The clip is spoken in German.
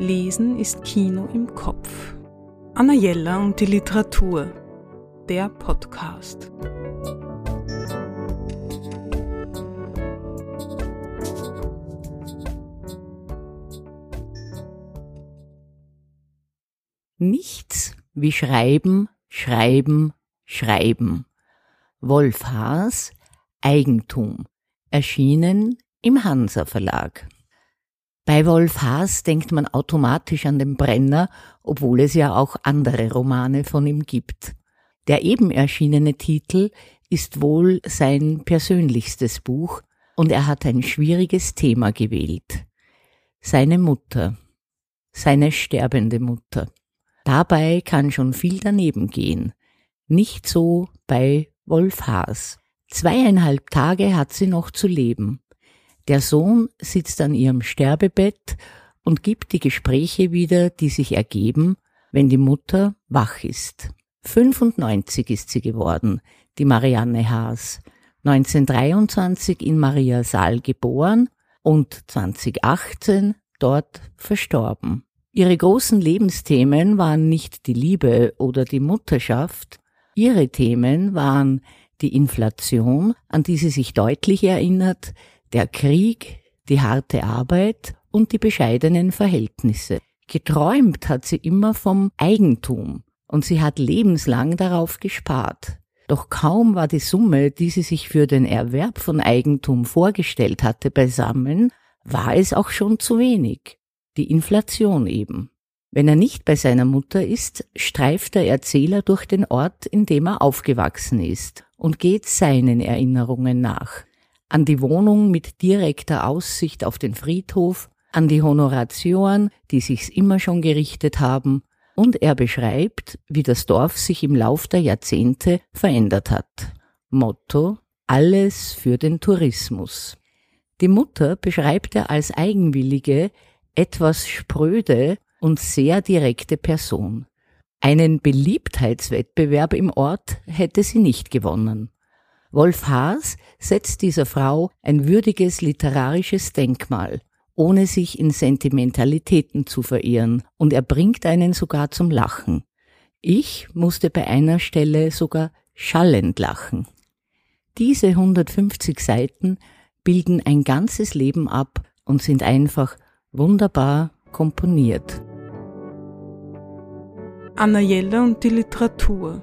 Lesen ist Kino im Kopf. Anna Jella und die Literatur. Der Podcast. Nichts wie Schreiben, Schreiben, Schreiben. Wolf Haas, Eigentum. Erschienen im Hansa Verlag. Bei Wolf Haas denkt man automatisch an den Brenner, obwohl es ja auch andere Romane von ihm gibt. Der eben erschienene Titel ist wohl sein persönlichstes Buch und er hat ein schwieriges Thema gewählt. Seine Mutter. Seine sterbende Mutter. Dabei kann schon viel daneben gehen. Nicht so bei Wolf Haas. Zweieinhalb Tage hat sie noch zu leben. Der Sohn sitzt an ihrem Sterbebett und gibt die Gespräche wieder, die sich ergeben, wenn die Mutter wach ist. 95 ist sie geworden, die Marianne Haas. 1923 in Maria Saal geboren und 2018 dort verstorben. Ihre großen Lebensthemen waren nicht die Liebe oder die Mutterschaft, ihre Themen waren die Inflation, an die sie sich deutlich erinnert, der Krieg, die harte Arbeit und die bescheidenen Verhältnisse. Geträumt hat sie immer vom Eigentum und sie hat lebenslang darauf gespart. Doch kaum war die Summe, die sie sich für den Erwerb von Eigentum vorgestellt hatte, beisammen, war es auch schon zu wenig. Die Inflation eben. Wenn er nicht bei seiner Mutter ist, streift der Erzähler durch den Ort, in dem er aufgewachsen ist, und geht seinen Erinnerungen nach an die Wohnung mit direkter Aussicht auf den Friedhof, an die Honoratioren, die sich's immer schon gerichtet haben, und er beschreibt, wie das Dorf sich im Lauf der Jahrzehnte verändert hat. Motto Alles für den Tourismus. Die Mutter beschreibt er als eigenwillige, etwas spröde und sehr direkte Person. Einen Beliebtheitswettbewerb im Ort hätte sie nicht gewonnen. Wolf Haas setzt dieser Frau ein würdiges literarisches Denkmal, ohne sich in Sentimentalitäten zu verirren, und er bringt einen sogar zum Lachen. Ich musste bei einer Stelle sogar schallend lachen. Diese 150 Seiten bilden ein ganzes Leben ab und sind einfach wunderbar komponiert. Anna Jelle und die Literatur